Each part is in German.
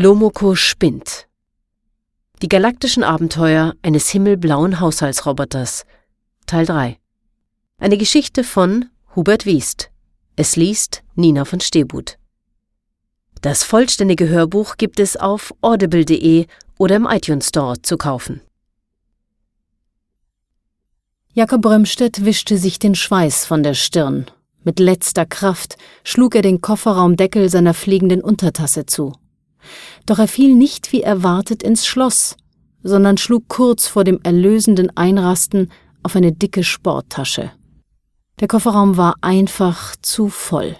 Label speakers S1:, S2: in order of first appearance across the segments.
S1: Lomoko spinnt. Die galaktischen Abenteuer eines himmelblauen Haushaltsroboters. Teil 3. Eine Geschichte von Hubert Wiest. Es liest Nina von Stebut. Das vollständige Hörbuch gibt es auf audible.de oder im iTunes Store zu kaufen. Jakob Brömstedt wischte sich den Schweiß von der Stirn. Mit letzter Kraft schlug er den Kofferraumdeckel seiner fliegenden Untertasse zu. Doch er fiel nicht wie erwartet ins Schloss, sondern schlug kurz vor dem erlösenden Einrasten auf eine dicke Sporttasche. Der Kofferraum war einfach zu voll.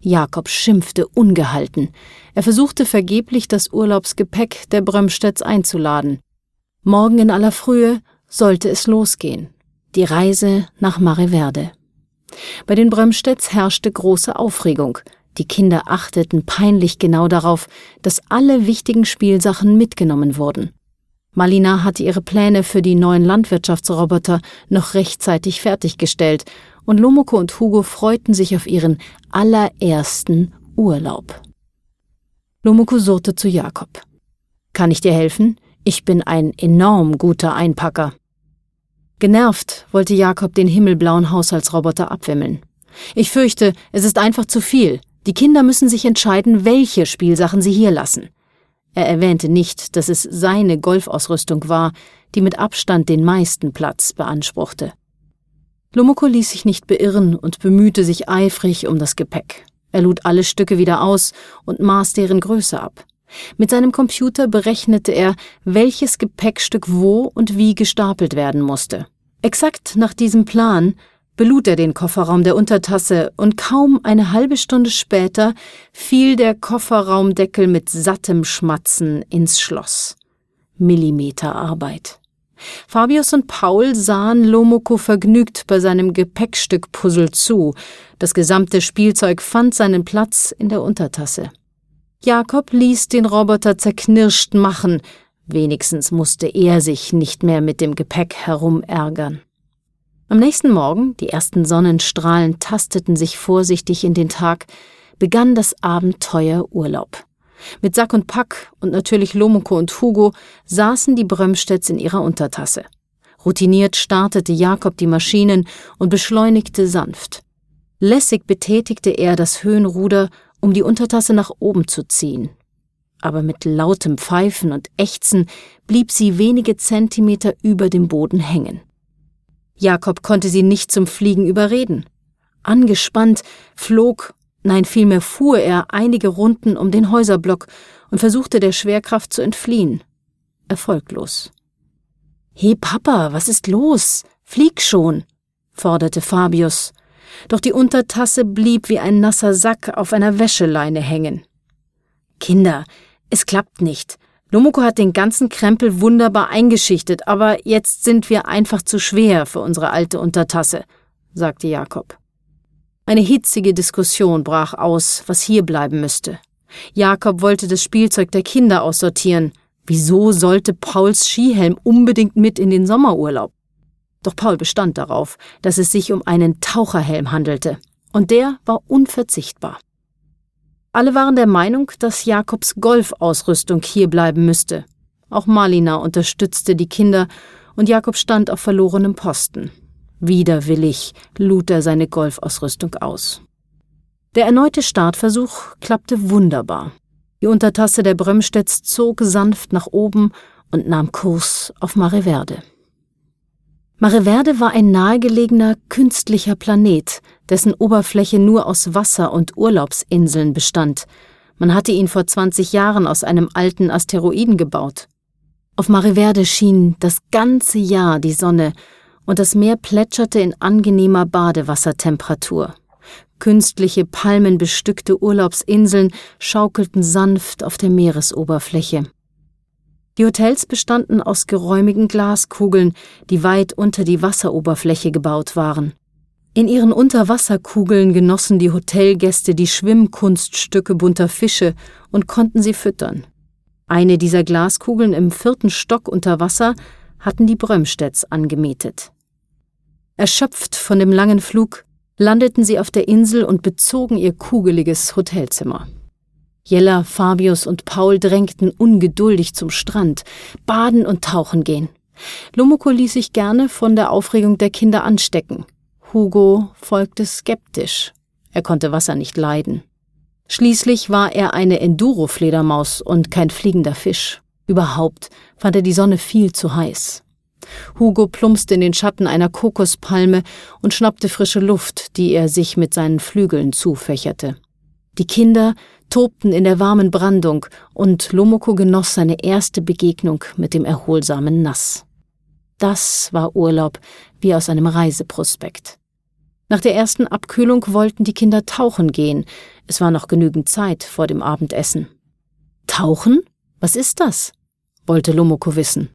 S1: Jakob schimpfte ungehalten. Er versuchte vergeblich, das Urlaubsgepäck der Brömstedts einzuladen. Morgen in aller Frühe sollte es losgehen. Die Reise nach Mareverde. Bei den Brömstedts herrschte große Aufregung. Die Kinder achteten peinlich genau darauf, dass alle wichtigen Spielsachen mitgenommen wurden. Malina hatte ihre Pläne für die neuen Landwirtschaftsroboter noch rechtzeitig fertiggestellt und Lomoko und Hugo freuten sich auf ihren allerersten Urlaub. Lomoko surrte zu Jakob. Kann ich dir helfen? Ich bin ein enorm guter Einpacker. Genervt wollte Jakob den himmelblauen Haushaltsroboter abwimmeln. Ich fürchte, es ist einfach zu viel. Die Kinder müssen sich entscheiden, welche Spielsachen sie hier lassen. Er erwähnte nicht, dass es seine Golfausrüstung war, die mit Abstand den meisten Platz beanspruchte. Lomoko ließ sich nicht beirren und bemühte sich eifrig um das Gepäck. Er lud alle Stücke wieder aus und maß deren Größe ab. Mit seinem Computer berechnete er, welches Gepäckstück wo und wie gestapelt werden musste. Exakt nach diesem Plan belud er den Kofferraum der Untertasse und kaum eine halbe Stunde später fiel der Kofferraumdeckel mit sattem Schmatzen ins Schloss. Millimeterarbeit. Fabius und Paul sahen Lomoko vergnügt bei seinem Gepäckstückpuzzle zu. Das gesamte Spielzeug fand seinen Platz in der Untertasse. Jakob ließ den Roboter zerknirscht machen, wenigstens musste er sich nicht mehr mit dem Gepäck herumärgern. Am nächsten Morgen, die ersten Sonnenstrahlen tasteten sich vorsichtig in den Tag, begann das Abenteuer Urlaub. Mit Sack und Pack und natürlich Lomoko und Hugo saßen die Brömstedts in ihrer Untertasse. Routiniert startete Jakob die Maschinen und beschleunigte sanft. Lässig betätigte er das Höhenruder, um die Untertasse nach oben zu ziehen. Aber mit lautem Pfeifen und Ächzen blieb sie wenige Zentimeter über dem Boden hängen. Jakob konnte sie nicht zum Fliegen überreden. Angespannt flog, nein vielmehr fuhr er einige Runden um den Häuserblock und versuchte der Schwerkraft zu entfliehen. Erfolglos. He Papa, was ist los? Flieg schon, forderte Fabius, doch die Untertasse blieb wie ein nasser Sack auf einer Wäscheleine hängen. Kinder, es klappt nicht. Lomoko hat den ganzen Krempel wunderbar eingeschichtet, aber jetzt sind wir einfach zu schwer für unsere alte Untertasse, sagte Jakob. Eine hitzige Diskussion brach aus, was hier bleiben müsste. Jakob wollte das Spielzeug der Kinder aussortieren. Wieso sollte Pauls Skihelm unbedingt mit in den Sommerurlaub? Doch Paul bestand darauf, dass es sich um einen Taucherhelm handelte, und der war unverzichtbar. Alle waren der Meinung, dass Jakobs Golfausrüstung hier bleiben müsste. Auch Malina unterstützte die Kinder und Jakob stand auf verlorenem Posten. Widerwillig lud er seine Golfausrüstung aus. Der erneute Startversuch klappte wunderbar. Die Untertasse der Brömstedts zog sanft nach oben und nahm Kurs auf Mareverde. Mareverde war ein nahegelegener künstlicher Planet, dessen Oberfläche nur aus Wasser und Urlaubsinseln bestand. Man hatte ihn vor 20 Jahren aus einem alten Asteroiden gebaut. Auf Mareverde schien das ganze Jahr die Sonne und das Meer plätscherte in angenehmer Badewassertemperatur. Künstliche palmenbestückte Urlaubsinseln schaukelten sanft auf der Meeresoberfläche. Die Hotels bestanden aus geräumigen Glaskugeln, die weit unter die Wasseroberfläche gebaut waren. In ihren Unterwasserkugeln genossen die Hotelgäste die Schwimmkunststücke bunter Fische und konnten sie füttern. Eine dieser Glaskugeln im vierten Stock unter Wasser hatten die Brömstedts angemietet. Erschöpft von dem langen Flug landeten sie auf der Insel und bezogen ihr kugeliges Hotelzimmer. Jella, Fabius und Paul drängten ungeduldig zum Strand, baden und tauchen gehen. Lomoko ließ sich gerne von der Aufregung der Kinder anstecken. Hugo folgte skeptisch. Er konnte Wasser nicht leiden. Schließlich war er eine Enduro-Fledermaus und kein fliegender Fisch. Überhaupt fand er die Sonne viel zu heiß. Hugo plumpste in den Schatten einer Kokospalme und schnappte frische Luft, die er sich mit seinen Flügeln zufächerte. Die Kinder tobten in der warmen Brandung und Lomoko genoss seine erste Begegnung mit dem erholsamen Nass. Das war Urlaub wie aus einem Reiseprospekt. Nach der ersten Abkühlung wollten die Kinder tauchen gehen. Es war noch genügend Zeit vor dem Abendessen. Tauchen? Was ist das? wollte Lomoko wissen.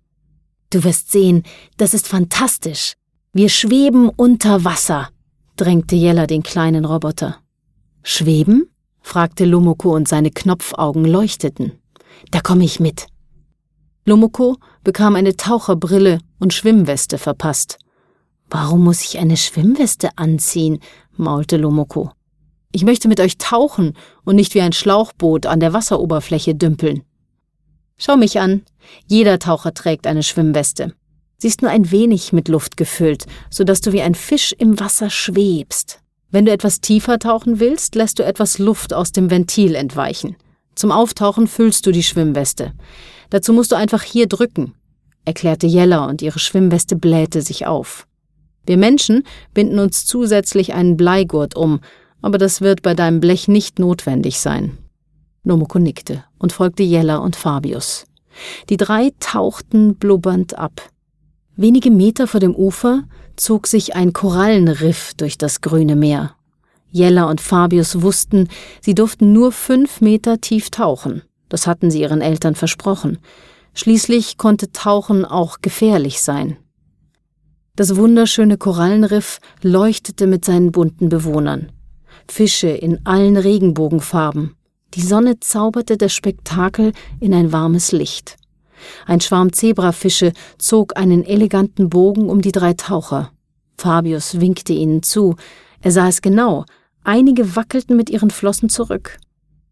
S1: Du wirst sehen, das ist fantastisch. Wir schweben unter Wasser, drängte Jella den kleinen Roboter. Schweben? Fragte Lomoko und seine Knopfaugen leuchteten. Da komme ich mit. Lomoko bekam eine Taucherbrille und Schwimmweste verpasst. Warum muss ich eine Schwimmweste anziehen? maulte Lomoko. Ich möchte mit euch tauchen und nicht wie ein Schlauchboot an der Wasseroberfläche dümpeln. Schau mich an. Jeder Taucher trägt eine Schwimmweste. Sie ist nur ein wenig mit Luft gefüllt, so dass du wie ein Fisch im Wasser schwebst. Wenn du etwas tiefer tauchen willst, lässt du etwas Luft aus dem Ventil entweichen. Zum Auftauchen füllst du die Schwimmweste. Dazu musst du einfach hier drücken, erklärte Jella und ihre Schwimmweste blähte sich auf. Wir Menschen binden uns zusätzlich einen Bleigurt um, aber das wird bei deinem Blech nicht notwendig sein. Nomoko nickte und folgte Jella und Fabius. Die drei tauchten blubbernd ab. Wenige Meter vor dem Ufer zog sich ein Korallenriff durch das grüne Meer. Jella und Fabius wussten, sie durften nur fünf Meter tief tauchen. Das hatten sie ihren Eltern versprochen. Schließlich konnte Tauchen auch gefährlich sein. Das wunderschöne Korallenriff leuchtete mit seinen bunten Bewohnern. Fische in allen Regenbogenfarben. Die Sonne zauberte das Spektakel in ein warmes Licht. Ein Schwarm Zebrafische zog einen eleganten Bogen um die drei Taucher. Fabius winkte ihnen zu. Er sah es genau. Einige wackelten mit ihren Flossen zurück.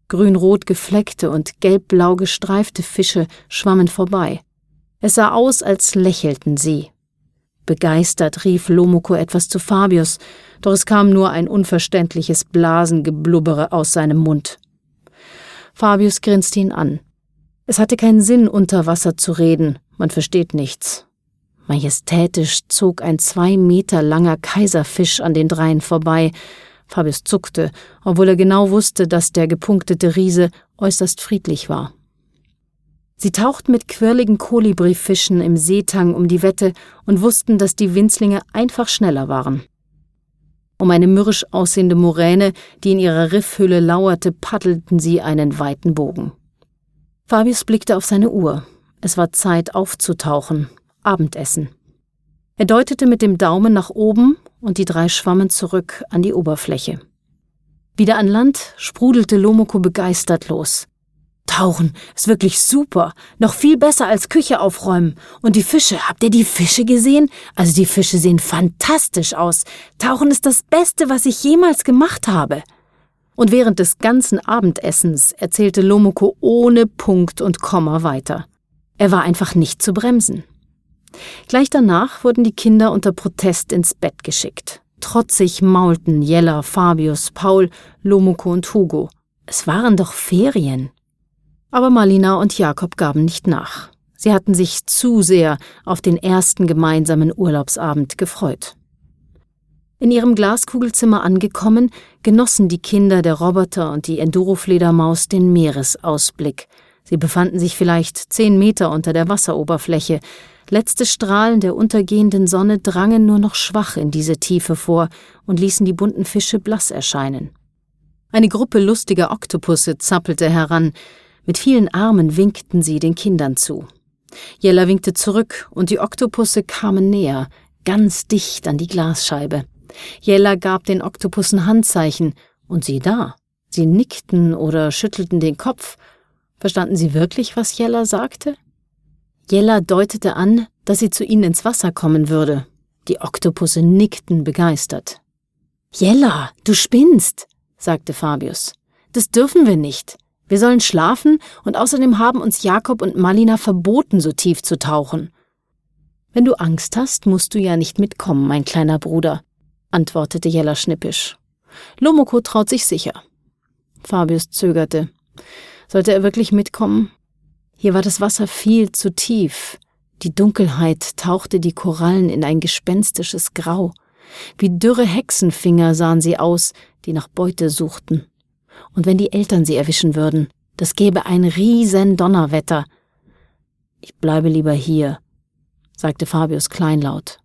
S1: Grün-rot gefleckte und gelb-blau gestreifte Fische schwammen vorbei. Es sah aus, als lächelten sie. Begeistert rief Lomoko etwas zu Fabius, doch es kam nur ein unverständliches Blasengeblubbere aus seinem Mund. Fabius grinste ihn an. Es hatte keinen Sinn, unter Wasser zu reden, man versteht nichts. Majestätisch zog ein zwei Meter langer Kaiserfisch an den dreien vorbei. Fabius zuckte, obwohl er genau wusste, dass der gepunktete Riese äußerst friedlich war. Sie tauchten mit quirligen Kolibrifischen im Seetang um die Wette und wussten, dass die Winzlinge einfach schneller waren. Um eine mürrisch aussehende Moräne, die in ihrer Riffhülle lauerte, paddelten sie einen weiten Bogen. Fabius blickte auf seine Uhr. Es war Zeit aufzutauchen. Abendessen. Er deutete mit dem Daumen nach oben und die drei schwammen zurück an die Oberfläche. Wieder an Land sprudelte Lomoko begeistert los. Tauchen ist wirklich super. Noch viel besser als Küche aufräumen. Und die Fische, habt ihr die Fische gesehen? Also die Fische sehen fantastisch aus. Tauchen ist das Beste, was ich jemals gemacht habe. Und während des ganzen Abendessens erzählte Lomoko ohne Punkt und Komma weiter. Er war einfach nicht zu bremsen. Gleich danach wurden die Kinder unter Protest ins Bett geschickt. Trotzig maulten Jella, Fabius, Paul, Lomoko und Hugo. Es waren doch Ferien. Aber Marlina und Jakob gaben nicht nach. Sie hatten sich zu sehr auf den ersten gemeinsamen Urlaubsabend gefreut. In ihrem Glaskugelzimmer angekommen, genossen die Kinder, der Roboter und die Endurofledermaus den Meeresausblick. Sie befanden sich vielleicht zehn Meter unter der Wasseroberfläche. Letzte Strahlen der untergehenden Sonne drangen nur noch schwach in diese Tiefe vor und ließen die bunten Fische blass erscheinen. Eine Gruppe lustiger Oktopusse zappelte heran, mit vielen Armen winkten sie den Kindern zu. Jella winkte zurück und die Oktopusse kamen näher, ganz dicht an die Glasscheibe. Jella gab den Oktopussen Handzeichen und sie da. Sie nickten oder schüttelten den Kopf. Verstanden sie wirklich, was Jella sagte? Jella deutete an, dass sie zu ihnen ins Wasser kommen würde. Die Oktopusse nickten begeistert. Jella, du spinnst, sagte Fabius. Das dürfen wir nicht. Wir sollen schlafen und außerdem haben uns Jakob und Malina verboten, so tief zu tauchen. Wenn du Angst hast, musst du ja nicht mitkommen, mein kleiner Bruder, antwortete Jella schnippisch. Lomoko traut sich sicher. Fabius zögerte. Sollte er wirklich mitkommen? Hier war das Wasser viel zu tief. Die Dunkelheit tauchte die Korallen in ein gespenstisches Grau. Wie dürre Hexenfinger sahen sie aus, die nach Beute suchten. Und wenn die Eltern sie erwischen würden, das gäbe ein riesen Donnerwetter. Ich bleibe lieber hier, sagte Fabius kleinlaut.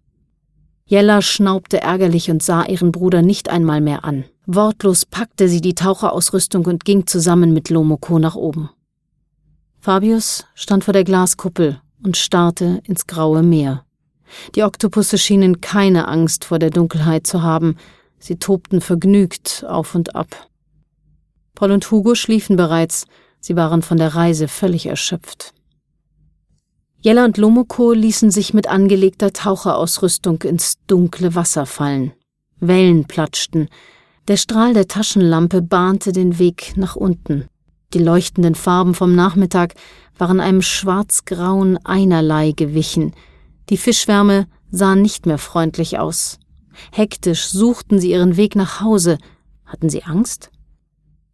S1: Jella schnaubte ärgerlich und sah ihren Bruder nicht einmal mehr an. Wortlos packte sie die Taucherausrüstung und ging zusammen mit Lomoko nach oben. Fabius stand vor der Glaskuppel und starrte ins graue Meer. Die Oktopusse schienen keine Angst vor der Dunkelheit zu haben, sie tobten vergnügt auf und ab. Paul und Hugo schliefen bereits, sie waren von der Reise völlig erschöpft. Jella und Lomoko ließen sich mit angelegter Taucherausrüstung ins dunkle Wasser fallen. Wellen platschten, der Strahl der Taschenlampe bahnte den Weg nach unten. Die leuchtenden Farben vom Nachmittag waren einem schwarzgrauen Einerlei gewichen, die Fischwärme sah nicht mehr freundlich aus. Hektisch suchten sie ihren Weg nach Hause. Hatten sie Angst?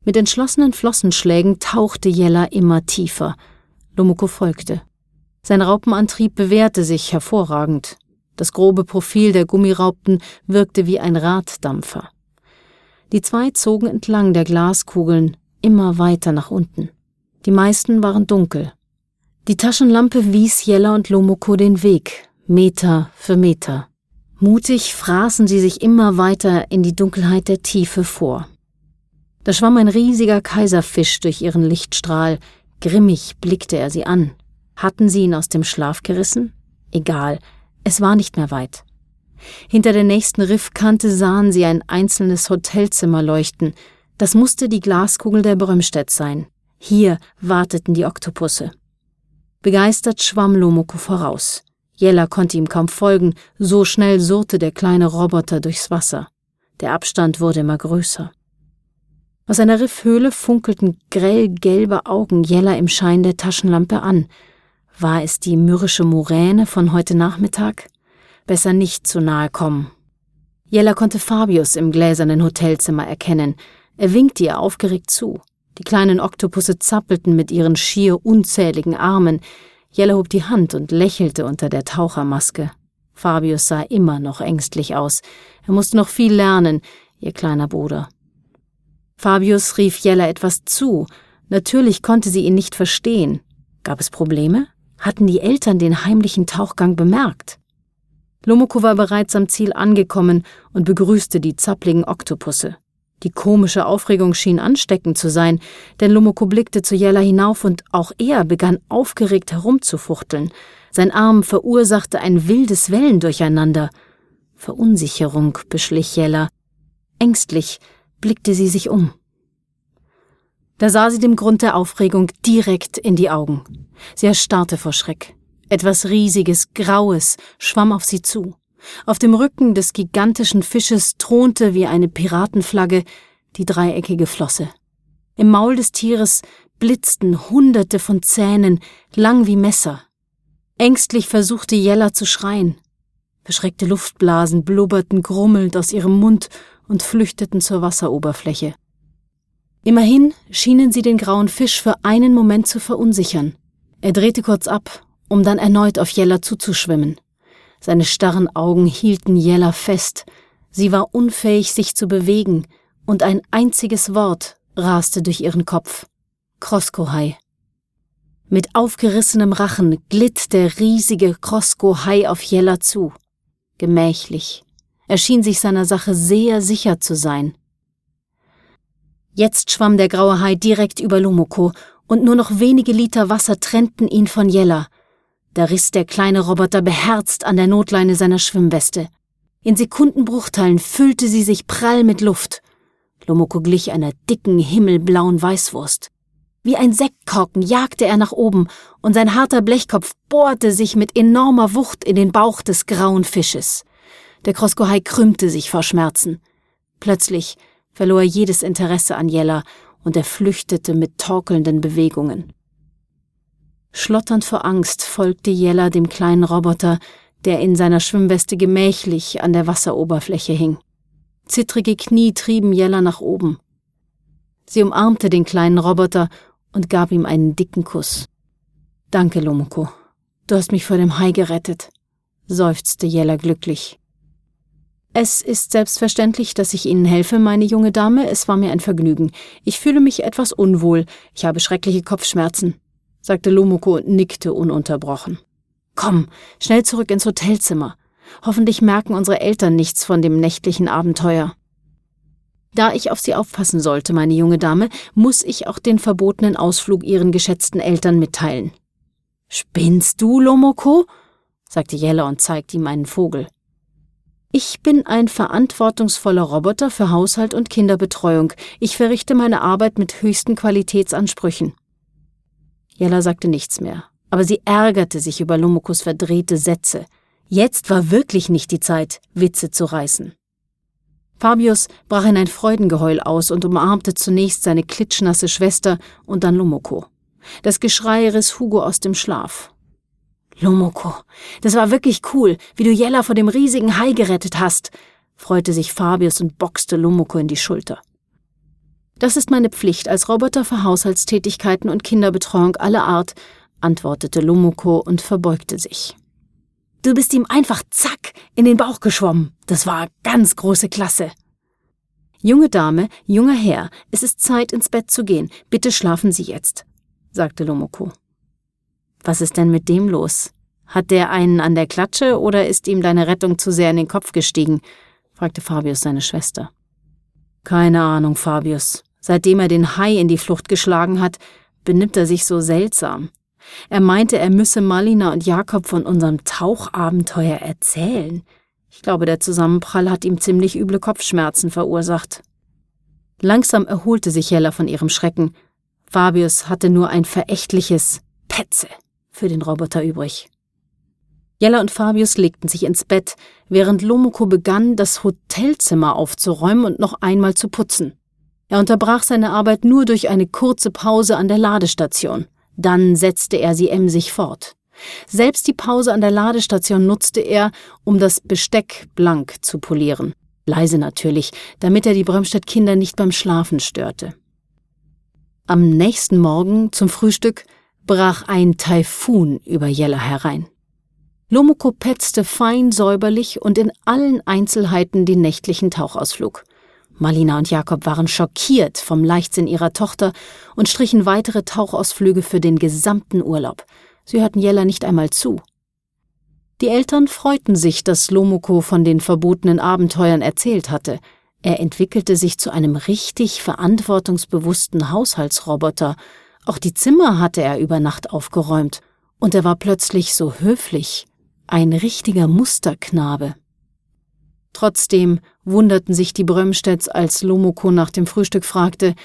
S1: Mit entschlossenen Flossenschlägen tauchte Jella immer tiefer. Lomoko folgte. Sein Raupenantrieb bewährte sich hervorragend. Das grobe Profil der Gummiraupten wirkte wie ein Raddampfer. Die zwei zogen entlang der Glaskugeln immer weiter nach unten. Die meisten waren dunkel. Die Taschenlampe wies Jella und Lomoko den Weg, Meter für Meter. Mutig fraßen sie sich immer weiter in die Dunkelheit der Tiefe vor. Da schwamm ein riesiger Kaiserfisch durch ihren Lichtstrahl. Grimmig blickte er sie an. Hatten sie ihn aus dem Schlaf gerissen? Egal, es war nicht mehr weit. Hinter der nächsten Riffkante sahen sie ein einzelnes Hotelzimmer leuchten. Das musste die Glaskugel der Brömstedt sein. Hier warteten die Oktopusse. Begeistert schwamm Lomoko voraus. Jella konnte ihm kaum folgen, so schnell surrte der kleine Roboter durchs Wasser. Der Abstand wurde immer größer. Aus einer Riffhöhle funkelten grell gelbe Augen Jella im Schein der Taschenlampe an. War es die mürrische Muräne von heute Nachmittag? Besser nicht zu nahe kommen. Jella konnte Fabius im gläsernen Hotelzimmer erkennen. Er winkte ihr aufgeregt zu. Die kleinen Oktopusse zappelten mit ihren schier unzähligen Armen. Jella hob die Hand und lächelte unter der Tauchermaske. Fabius sah immer noch ängstlich aus. Er musste noch viel lernen, ihr kleiner Bruder. Fabius rief Jella etwas zu. Natürlich konnte sie ihn nicht verstehen. Gab es Probleme? Hatten die Eltern den heimlichen Tauchgang bemerkt? Lomoko war bereits am Ziel angekommen und begrüßte die zappligen Oktopusse. Die komische Aufregung schien ansteckend zu sein, denn Lomoko blickte zu Jella hinauf und auch er begann aufgeregt herumzufuchteln. Sein Arm verursachte ein wildes Wellendurcheinander. Verunsicherung beschlich Jella. Ängstlich blickte sie sich um. Da sah sie dem Grund der Aufregung direkt in die Augen. Sie erstarrte vor Schreck. Etwas Riesiges, Graues schwamm auf sie zu. Auf dem Rücken des gigantischen Fisches thronte wie eine Piratenflagge die dreieckige Flosse. Im Maul des Tieres blitzten Hunderte von Zähnen, lang wie Messer. Ängstlich versuchte Jella zu schreien. Verschreckte Luftblasen blubberten grummelnd aus ihrem Mund und flüchteten zur Wasseroberfläche. Immerhin schienen sie den grauen Fisch für einen Moment zu verunsichern. Er drehte kurz ab, um dann erneut auf Jella zuzuschwimmen. Seine starren Augen hielten Jella fest. Sie war unfähig, sich zu bewegen, und ein einziges Wort raste durch ihren Kopf. Kroskohai. Mit aufgerissenem Rachen glitt der riesige Kroskohai auf Jella zu. Gemächlich. Er schien sich seiner Sache sehr sicher zu sein. Jetzt schwamm der graue Hai direkt über Lomoko, und nur noch wenige Liter Wasser trennten ihn von Jella. Da riss der kleine Roboter beherzt an der Notleine seiner Schwimmweste. In Sekundenbruchteilen füllte sie sich prall mit Luft. Lomoko glich einer dicken, himmelblauen Weißwurst. Wie ein Sektkorken jagte er nach oben, und sein harter Blechkopf bohrte sich mit enormer Wucht in den Bauch des grauen Fisches. Der Kroskohai krümmte sich vor Schmerzen. Plötzlich verlor er jedes Interesse an Jella und er flüchtete mit torkelnden Bewegungen. Schlotternd vor Angst folgte Jella dem kleinen Roboter, der in seiner Schwimmweste gemächlich an der Wasseroberfläche hing. Zittrige Knie trieben Jella nach oben. Sie umarmte den kleinen Roboter und gab ihm einen dicken Kuss. Danke, Lomoko. Du hast mich vor dem Hai gerettet, seufzte Jella glücklich. Es ist selbstverständlich, dass ich Ihnen helfe, meine junge Dame. Es war mir ein Vergnügen. Ich fühle mich etwas unwohl. Ich habe schreckliche Kopfschmerzen, sagte Lomoko und nickte ununterbrochen. Komm, schnell zurück ins Hotelzimmer. Hoffentlich merken unsere Eltern nichts von dem nächtlichen Abenteuer. Da ich auf Sie aufpassen sollte, meine junge Dame, muss ich auch den verbotenen Ausflug Ihren geschätzten Eltern mitteilen. Spinnst du, Lomoko? sagte Jella und zeigte ihm einen Vogel. Ich bin ein verantwortungsvoller Roboter für Haushalt und Kinderbetreuung. Ich verrichte meine Arbeit mit höchsten Qualitätsansprüchen. Jella sagte nichts mehr, aber sie ärgerte sich über Lumokos verdrehte Sätze. Jetzt war wirklich nicht die Zeit, Witze zu reißen. Fabius brach in ein Freudengeheul aus und umarmte zunächst seine klitschnasse Schwester und dann Lumoko. Das Geschrei riss Hugo aus dem Schlaf. Lumoko, das war wirklich cool, wie du Jella vor dem riesigen Hai gerettet hast, freute sich Fabius und boxte Lumoko in die Schulter. Das ist meine Pflicht als Roboter für Haushaltstätigkeiten und Kinderbetreuung aller Art, antwortete Lumoko und verbeugte sich. Du bist ihm einfach zack in den Bauch geschwommen. Das war ganz große Klasse. Junge Dame, junger Herr, es ist Zeit, ins Bett zu gehen. Bitte schlafen Sie jetzt, sagte Lomoko. Was ist denn mit dem los? Hat der einen an der Klatsche oder ist ihm deine Rettung zu sehr in den Kopf gestiegen? fragte Fabius seine Schwester. Keine Ahnung, Fabius. Seitdem er den Hai in die Flucht geschlagen hat, benimmt er sich so seltsam. Er meinte, er müsse Malina und Jakob von unserem Tauchabenteuer erzählen. Ich glaube, der Zusammenprall hat ihm ziemlich üble Kopfschmerzen verursacht. Langsam erholte sich Jella von ihrem Schrecken. Fabius hatte nur ein verächtliches Petze für den Roboter übrig. Jella und Fabius legten sich ins Bett, während Lomoko begann, das Hotelzimmer aufzuräumen und noch einmal zu putzen. Er unterbrach seine Arbeit nur durch eine kurze Pause an der Ladestation. Dann setzte er sie emsig fort. Selbst die Pause an der Ladestation nutzte er, um das Besteck blank zu polieren. Leise natürlich, damit er die Brömstedt-Kinder nicht beim Schlafen störte. Am nächsten Morgen zum Frühstück brach ein Taifun über Jella herein. Lomoko petzte fein säuberlich und in allen Einzelheiten den nächtlichen Tauchausflug. Malina und Jakob waren schockiert vom Leichtsinn ihrer Tochter und strichen weitere Tauchausflüge für den gesamten Urlaub. Sie hörten Jella nicht einmal zu. Die Eltern freuten sich, dass Lomoko von den verbotenen Abenteuern erzählt hatte. Er entwickelte sich zu einem richtig verantwortungsbewussten Haushaltsroboter. Auch die Zimmer hatte er über Nacht aufgeräumt. Und er war plötzlich so höflich. Ein richtiger Musterknabe. Trotzdem wunderten sich die Brömstedts, als Lomoko nach dem Frühstück fragte,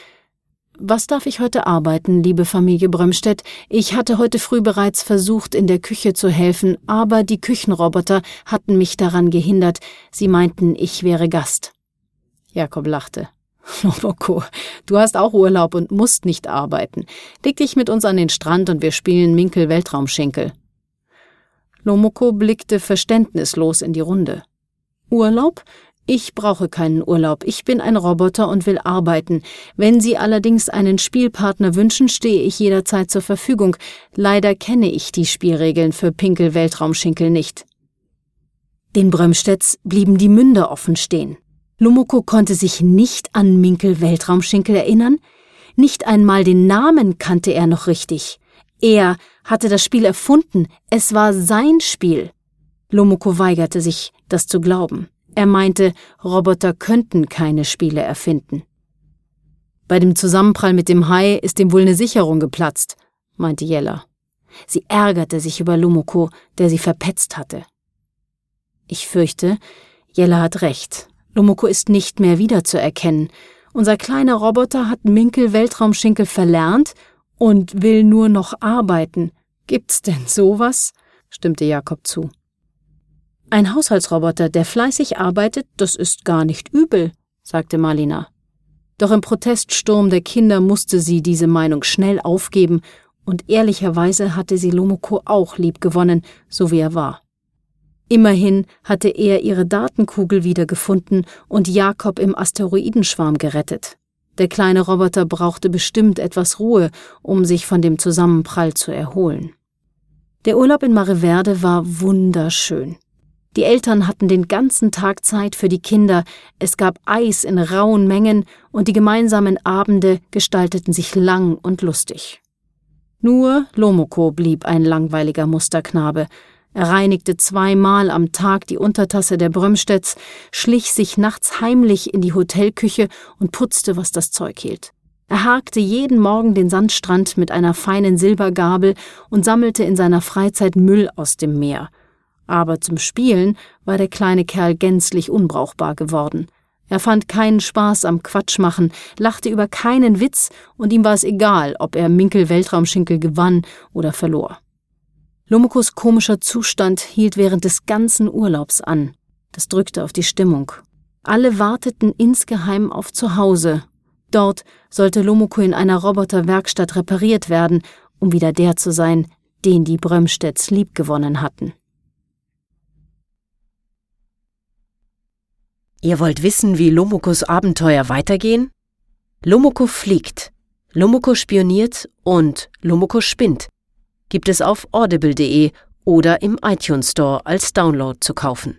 S1: was darf ich heute arbeiten, liebe Familie Brömstedt? Ich hatte heute früh bereits versucht, in der Küche zu helfen, aber die Küchenroboter hatten mich daran gehindert. Sie meinten, ich wäre Gast. Jakob lachte. Lomoko, du hast auch Urlaub und musst nicht arbeiten. Leg dich mit uns an den Strand und wir spielen Minkel Weltraumschinkel. Lomoko blickte verständnislos in die Runde. Urlaub? Ich brauche keinen Urlaub. Ich bin ein Roboter und will arbeiten. Wenn Sie allerdings einen Spielpartner wünschen, stehe ich jederzeit zur Verfügung. Leider kenne ich die Spielregeln für Pinkel Weltraumschinkel nicht. Den Brömstedts blieben die Münder offen stehen. Lumoko konnte sich nicht an Minkel Weltraumschinkel erinnern. Nicht einmal den Namen kannte er noch richtig. Er hatte das Spiel erfunden. Es war sein Spiel. Lomoko weigerte sich, das zu glauben. Er meinte, Roboter könnten keine Spiele erfinden. Bei dem Zusammenprall mit dem Hai ist ihm wohl eine Sicherung geplatzt, meinte Jella. Sie ärgerte sich über Lomoko, der sie verpetzt hatte. Ich fürchte, Jella hat recht. Lomoko ist nicht mehr wiederzuerkennen. Unser kleiner Roboter hat Minkel Weltraumschinkel verlernt und will nur noch arbeiten. Gibt's denn sowas? stimmte Jakob zu. Ein Haushaltsroboter, der fleißig arbeitet, das ist gar nicht übel, sagte Marlina. Doch im Proteststurm der Kinder musste sie diese Meinung schnell aufgeben, und ehrlicherweise hatte sie Lomoko auch liebgewonnen, so wie er war. Immerhin hatte er ihre Datenkugel wiedergefunden und Jakob im Asteroidenschwarm gerettet. Der kleine Roboter brauchte bestimmt etwas Ruhe, um sich von dem Zusammenprall zu erholen. Der Urlaub in Mareverde war wunderschön. Die Eltern hatten den ganzen Tag Zeit für die Kinder, es gab Eis in rauen Mengen und die gemeinsamen Abende gestalteten sich lang und lustig. Nur Lomoko blieb ein langweiliger Musterknabe. Er reinigte zweimal am Tag die Untertasse der Brömstedts, schlich sich nachts heimlich in die Hotelküche und putzte, was das Zeug hielt. Er harkte jeden Morgen den Sandstrand mit einer feinen Silbergabel und sammelte in seiner Freizeit Müll aus dem Meer – aber zum Spielen war der kleine Kerl gänzlich unbrauchbar geworden. Er fand keinen Spaß am Quatschmachen, lachte über keinen Witz und ihm war es egal, ob er Minkel Weltraumschinkel gewann oder verlor. Lomokos komischer Zustand hielt während des ganzen Urlaubs an. Das drückte auf die Stimmung. Alle warteten insgeheim auf Zuhause. Dort sollte Lomoko in einer Roboterwerkstatt repariert werden, um wieder der zu sein, den die Brömstedts liebgewonnen hatten.
S2: Ihr wollt wissen, wie Lomokos Abenteuer weitergehen? Lomoko fliegt, Lomoko spioniert und Lomoko spinnt. Gibt es auf audible.de oder im iTunes Store als Download zu kaufen.